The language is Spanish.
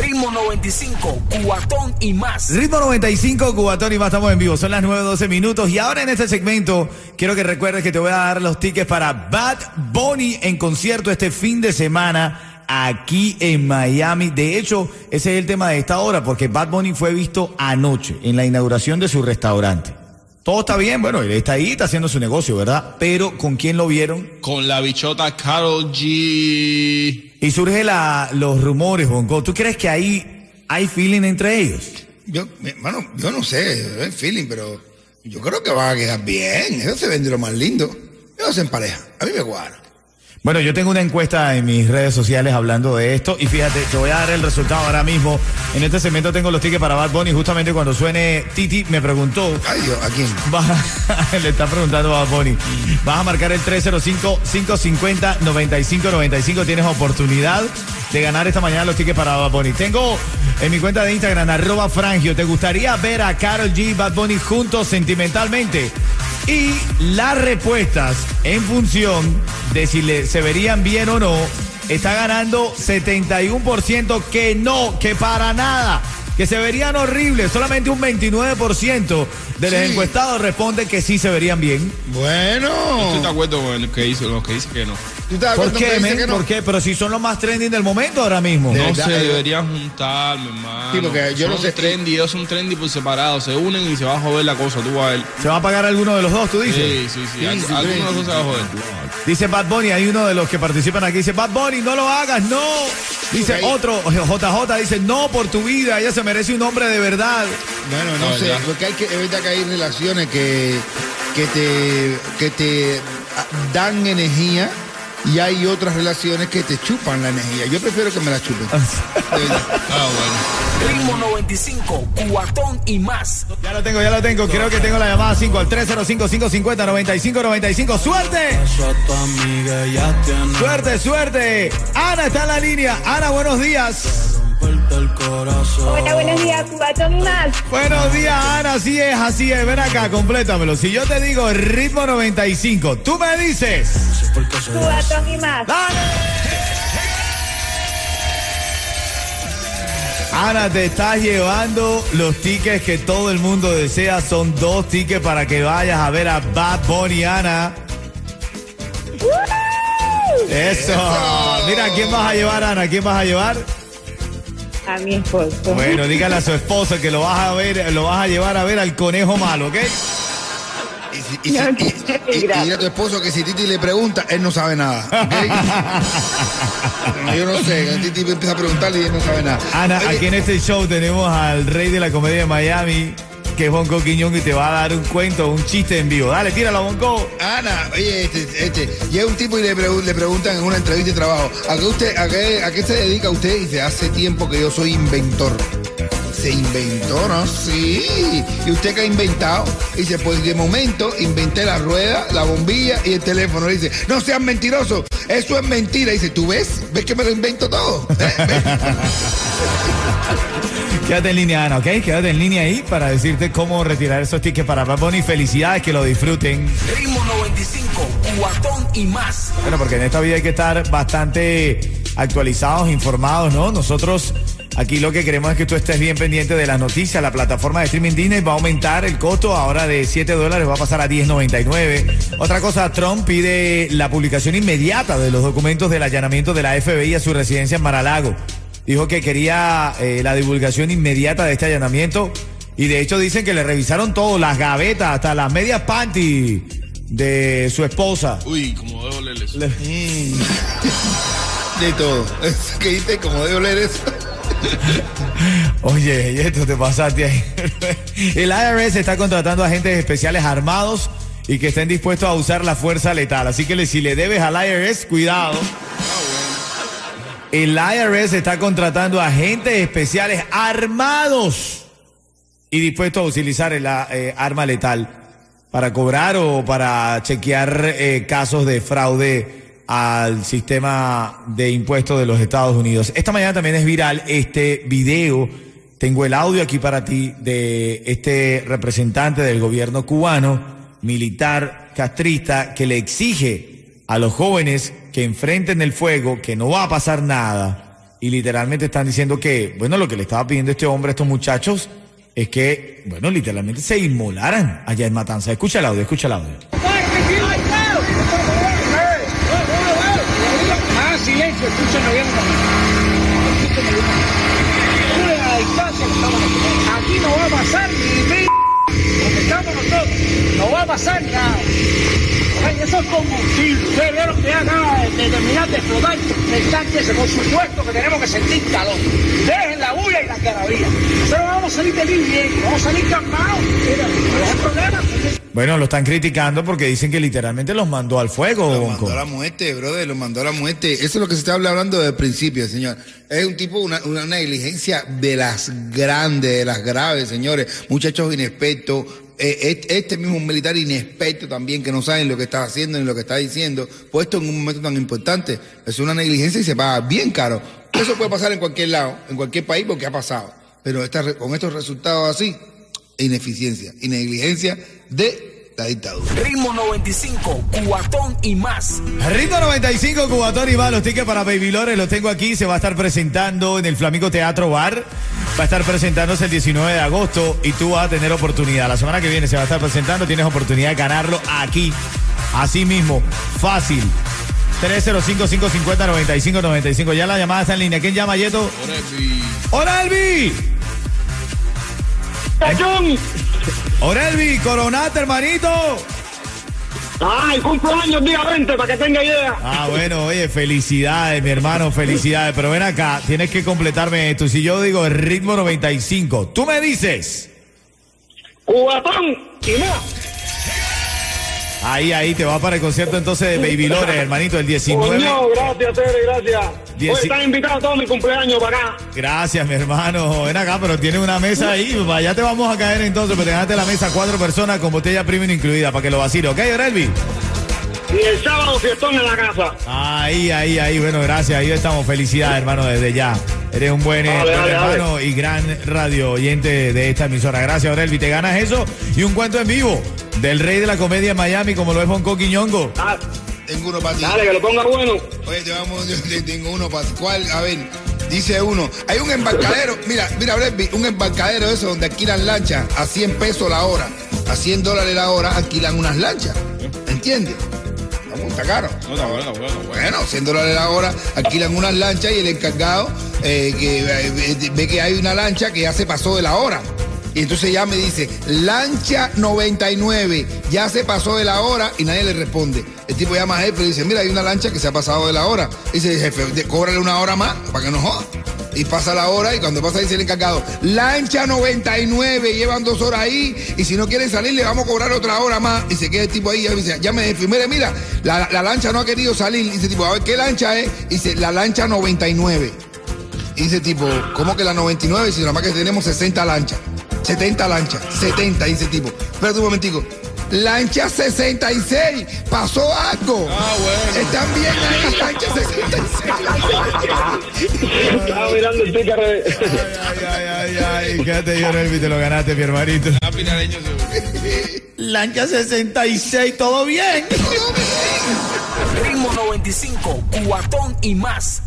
Ritmo 95, cuatón y más. Ritmo 95, Cubatón y más, estamos en vivo. Son las 9.12 minutos. Y ahora en este segmento, quiero que recuerdes que te voy a dar los tickets para Bad Bunny en concierto este fin de semana aquí en Miami. De hecho, ese es el tema de esta hora, porque Bad Bunny fue visto anoche en la inauguración de su restaurante. Todo está bien, bueno, él está ahí, está haciendo su negocio, ¿verdad? Pero ¿con quién lo vieron? Con la bichota Carol G. Y surge la, los rumores, Bonco. ¿Tú crees que ahí hay feeling entre ellos? Yo, hermano, yo no sé, es feeling, pero yo creo que va a quedar bien. Eso se vende lo más lindo. Ellos se pareja. A mí me cuadra. Bueno, yo tengo una encuesta en mis redes sociales hablando de esto y fíjate, te voy a dar el resultado ahora mismo. En este segmento tengo los tickets para Bad Bunny. Justamente cuando suene Titi me preguntó. Ay, ¿a quién? va- le está preguntando a Bad Bunny. Vas a marcar el 305-550-9595. Tienes oportunidad de ganar esta mañana los tickets para Bad Bunny. Tengo en mi cuenta de Instagram, arroba Frangio. ¿Te gustaría ver a Carol G y Bad Bunny juntos sentimentalmente? Y las respuestas en función de si se verían bien o no, está ganando 71% que no, que para nada, que se verían horribles. Solamente un 29% de los Sí. encuestados responde que sí se verían bien. Bueno. Estoy de acuerdo con lo que dice, lo que dice que no. ¿Tú te das ¿Por qué, que dice men? que no? ¿Por qué? Pero si son los más trending del momento ahora mismo. De No verdad, se deberían juntar, mi hermano. Sí, porque yo son no sé- trendy, ellos son trendy por separado. Se unen y se va a joder la cosa, tú vas a ver. ¿Se va a pagar alguno de los dos, tú dices? Sí, sí, sí. Sí, Alguno sí. de los dos se va a joder. Dice Bad Bunny, hay uno de los que participan aquí, dice Bad Bunny, no lo hagas, no. Dice Ok. otro, JJ, dice, no por tu vida, ella se merece un hombre de verdad. Bueno, no, No, sé, ya. porque hay que, es verdad que hay relaciones que, que te, que te ah, dan energía y hay otras relaciones que te chupan la energía. Yo prefiero que me la chupen. Verdad. Ah, bueno. Ritmo 95, cuatón y más. Ya lo tengo, ya lo tengo. Creo que tengo la llamada 5 al 305-550-9595. ¡Suerte! Suerte, suerte. Ana está en la línea. Ana, buenos días. Hola, buenos días, Cubatón y más. Buenos días, Ana. Así es, así es. Ven acá, complétamelo. Si yo te digo ritmo 95, tú me dices. Cubatón y más. ¡Dale! Ana, te estás llevando los tickets que todo el mundo desea. Son dos tickets para que vayas a ver a Bad Bunny, Ana. Eso. Mira, ¿quién vas a llevar, Ana? ¿Quién vas a llevar? A mi esposo. Bueno, dígale a su esposo que lo vas a ver, lo vas a llevar a ver al conejo malo, ¿ok? Y, si- y No, a tu esposo que si Titi le pregunta, él no sabe nada. yo no sé, Titi empieza a preguntarle y él no sabe nada. Ana, Oye, aquí en este show tenemos al rey de la comedia de Miami, que es Bonco Quiñón, y te va a dar un cuento, un chiste en vivo. Dale, tíralo, Bonco. Ana, oye, este, este, llega un tipo y le, pregu- le preguntan en una entrevista de trabajo, ¿a qué, usted, a, qué, ¿a qué se dedica usted? Y dice, hace tiempo que yo soy inventor. Se inventó, ¿no? Sí. ¿Y usted qué ha inventado? Dice, pues de momento inventé la rueda, la bombilla y el teléfono. Le dice, no seas mentiroso, eso es mentira. Dice, ¿tú ves? ¿Ves que me lo invento todo? ¿Eh? Quédate en línea, Ana, ¿ok? Quédate en línea ahí para decirte cómo retirar esos tickets para Bad Bunny. Felicidades, que lo disfruten. Ritmo 95, cuatón y más. Bueno, porque en esta vida hay que estar bastante actualizados, informados, ¿no? Nosotros aquí lo que queremos es que tú estés bien pendiente de las noticias. La plataforma de streaming Disney va a aumentar el costo ahora de 7 dólares, va a pasar a 10.99. Otra cosa, Trump pide la publicación inmediata de los documentos del allanamiento de la FBI a su residencia en Maralago. Dijo que quería eh, la divulgación inmediata de este allanamiento. Y de hecho dicen que le revisaron todo, las gavetas, hasta las medias panty de su esposa. Uy, como debo leer eso. Le- De todo. Es que dice, como debe oler eso. Oye, y esto te pasaste ahí. El IRS está contratando agentes especiales armados y que estén dispuestos a usar la fuerza letal. Así que si le debes al IRS, cuidado. El IRS está contratando agentes especiales armados y dispuestos a utilizar el eh, arma letal para cobrar o para chequear eh, casos de fraude al sistema de impuestos de los Estados Unidos. Esta mañana también es viral este video. Tengo el audio aquí para ti de este representante del gobierno cubano, militar, castrista, que le exige a los jóvenes que enfrenten el fuego que no va a pasar nada. Y literalmente están diciendo que, bueno, lo que le estaba pidiendo este hombre a estos muchachos es que, bueno, literalmente se inmolaran allá en Matanza. Escucha el audio, escucha el audio. Ah, silencio, escúchenlo bien. Escúchenlo bien. Aquí. No va a pasar ni mil. Donde estamos nosotros. No va a pasar nada. Ay, eso es combustible. Ustedes vieron que acaba de terminar de explotar el tanque ese. Por supuesto que tenemos que sentir calor. Dejen la bulla y la carabía. Pero vamos a salir de bien. Vamos a salir calmados. No es problema. Bueno, lo están criticando porque dicen que literalmente los mandó al fuego. Lo Bonco. mandó a la muerte, brother, lo mandó a la muerte. Eso es lo que se está hablando desde el principio, señor. Es un tipo, una, una negligencia de las grandes, de las graves, señores. Muchachos inexpertos. eh, este, este mismo militar inexperto también, que no saben lo que está haciendo ni lo que está diciendo, puesto en un momento tan importante. Es una negligencia y se paga bien caro. Eso puede pasar en cualquier lado, en cualquier país, porque ha pasado. Pero esta con estos resultados así, ineficiencia y negligencia de la dictadura. Ritmo 95, cuatón y más. Ritmo 95, Cubatón y va, los tickets para Baby Lore los tengo aquí, se va a estar presentando en el Flamenco Teatro Bar, va a estar presentándose el 19 de agosto y tú vas a tener oportunidad. La semana que viene se va a estar presentando, tienes oportunidad de ganarlo aquí, así mismo, fácil. 305-550-9595. Ya la llamada está en línea. ¿Quién llama, Yeto? Orepi. ¡Hola, Elvi! ¡Cachón! ¡Hola, Elvi! ¡Coronate, hermanito! ¡Ay, cumpleaños día 20 para que tenga idea! Ah, bueno, oye, felicidades, mi hermano, felicidades. Pero ven acá, tienes que completarme esto. Si yo digo el ritmo 95, tú me dices. Cubatón y más. Ahí, ahí, te va para el concierto entonces de Baby Lore, hermanito, el 19. Coño, gracias, Tere, gracias. Dieci- Hoy están invitados todos mi cumpleaños para acá. Gracias, mi hermano. Ven acá, pero tiene una mesa ahí. Allá te vamos a caer entonces, pero te ganaste la mesa cuatro personas con botella premium incluida para que lo vacile, ¿ok, Orelvi? Y el sábado fiestón en la casa. Ahí, ahí, ahí. Bueno, gracias. Ahí estamos. Felicidades, hermano, desde ya. Eres un buen, eh, Dale, buen dale, hermano y gran radio oyente de esta emisora. Gracias, Orelvi. Te ganas eso y un cuento en vivo del rey de la comedia en Miami, como lo es Bonco Quiñongo. Ah, Tengo uno para ti. dale, que lo ponga bueno. Oye, te vamos, yo te- tengo uno para ti. ¿Cuál? A ver, dice uno. Hay un embarcadero, mira, mira, Bresby, un embarcadero eso donde alquilan lanchas a 100 pesos la hora, a 100 dólares la hora, alquilan unas lanchas. ¿Entiendes? Está caro. No, está bueno, está bueno, está bueno. Bueno, 100 dólares la hora, alquilan unas lanchas y el encargado eh, que eh, ve que hay una lancha que ya se pasó de la hora. Y entonces ya me dice, lancha 99, ya se pasó de la hora y nadie le responde. El tipo llama al jefe y dice, mira, hay una lancha que se ha pasado de la hora. Y dice, jefe, cóbrale una hora más para que no joda. Y pasa la hora y cuando pasa dice el encargado, lancha 99, llevan dos horas ahí y si no quieren salir le vamos a cobrar otra hora más. Y se queda el tipo ahí y dice, llame jefe, mire, mira, la, la lancha no ha querido salir. Y dice tipo, a ver, ¿qué lancha es? Y dice, la lancha 99. Y dice tipo, ¿cómo que la 99? Si nada más que tenemos 60 lanchas. 70 lanchas. 70, dice tipo. Espérate un momentico. Lancha 66. Pasó algo. Ah, bueno. Están bien ahí, lancha 66. Estaba mirando el ticket. Ay, ay, ay, ay. Quédate, Orelvi, te lo ganaste, mi hermanito. Ah, pinareño. Lancha 66, ¿todo bien? Ritmo 95, cuatón y más.